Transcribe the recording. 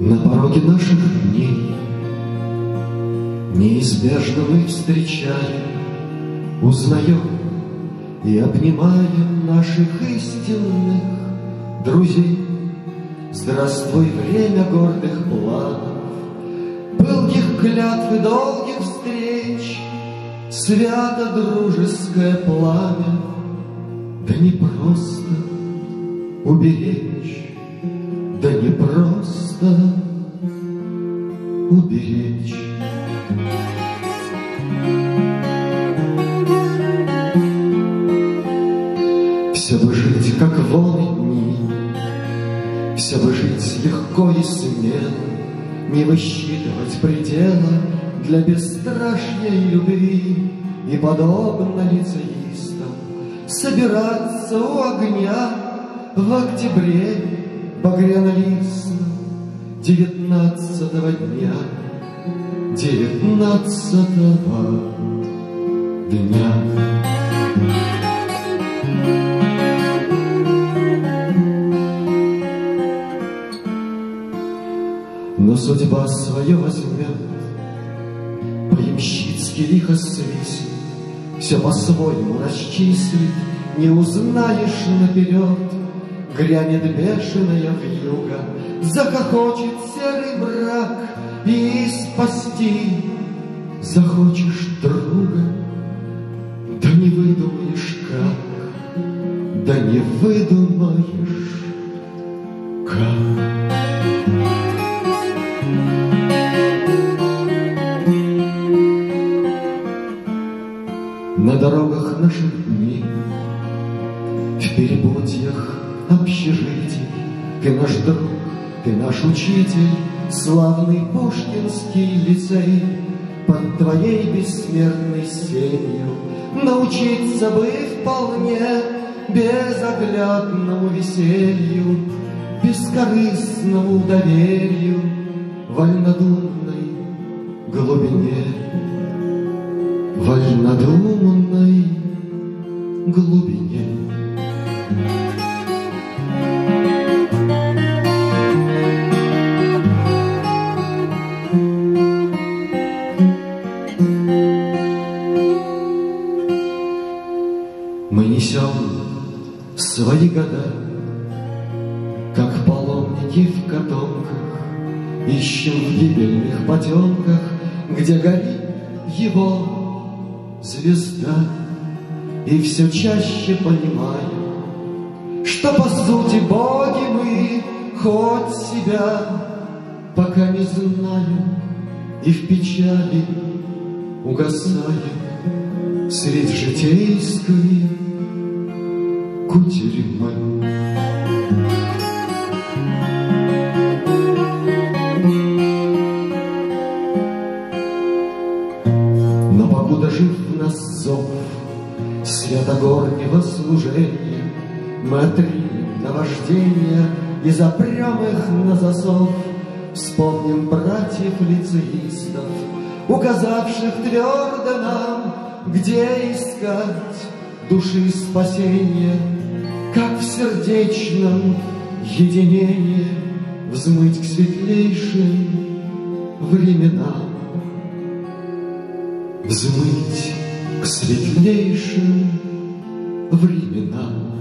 На пороге наших дней. Неизбежно мы встречаем, Узнаем и обнимаем Наших истинных друзей. Здравствуй, время гордых планов, Пылких клятв и долгих встреч, Свято дружеское пламя, Да не просто уберечь, Да не просто уберечь. Все бы жить, как волны Все бы жить легко и смело, Не высчитывать предела Для бесстрашной любви И, подобно лицеистам, Собираться у огня В октябре багряно-листном Девятнадцатого дня, девятнадцатого дня. Но судьба свое возьмет, Поемщицки лихо свистнет, Все по-своему расчислит, Не узнаешь наперед, Грянет бешеная вьюга, Захохочет серый брак, И спасти захочешь друга, Да не выдумаешь как, Да не выдумаешь как. На дорогах наших дней, В перепутьях общежитий, Ты наш друг, ты наш учитель, Славный пушкинский лицей, Под твоей бессмертной сенью Научиться бы вполне Безоглядному веселью, Бескорыстному доверию, Вольнодумной глубине вольнодумной глубине. Свои года, как паломники в котомках, Ищем в гибельных потемках, где горит его звезда. И все чаще понимаю, что по сути боги мы хоть себя пока не знаем и в печали угасаем средь житейской кутерьмы. Но покуда жив нас зов Святогорнего служения, Мы отримем наваждение И запрем их на засов. Вспомним братьев-лицеистов, Указавших твердо нам, Где искать души спасения, Как в сердечном единении Взмыть к светлейшим временам взмыть к светлейшим временам.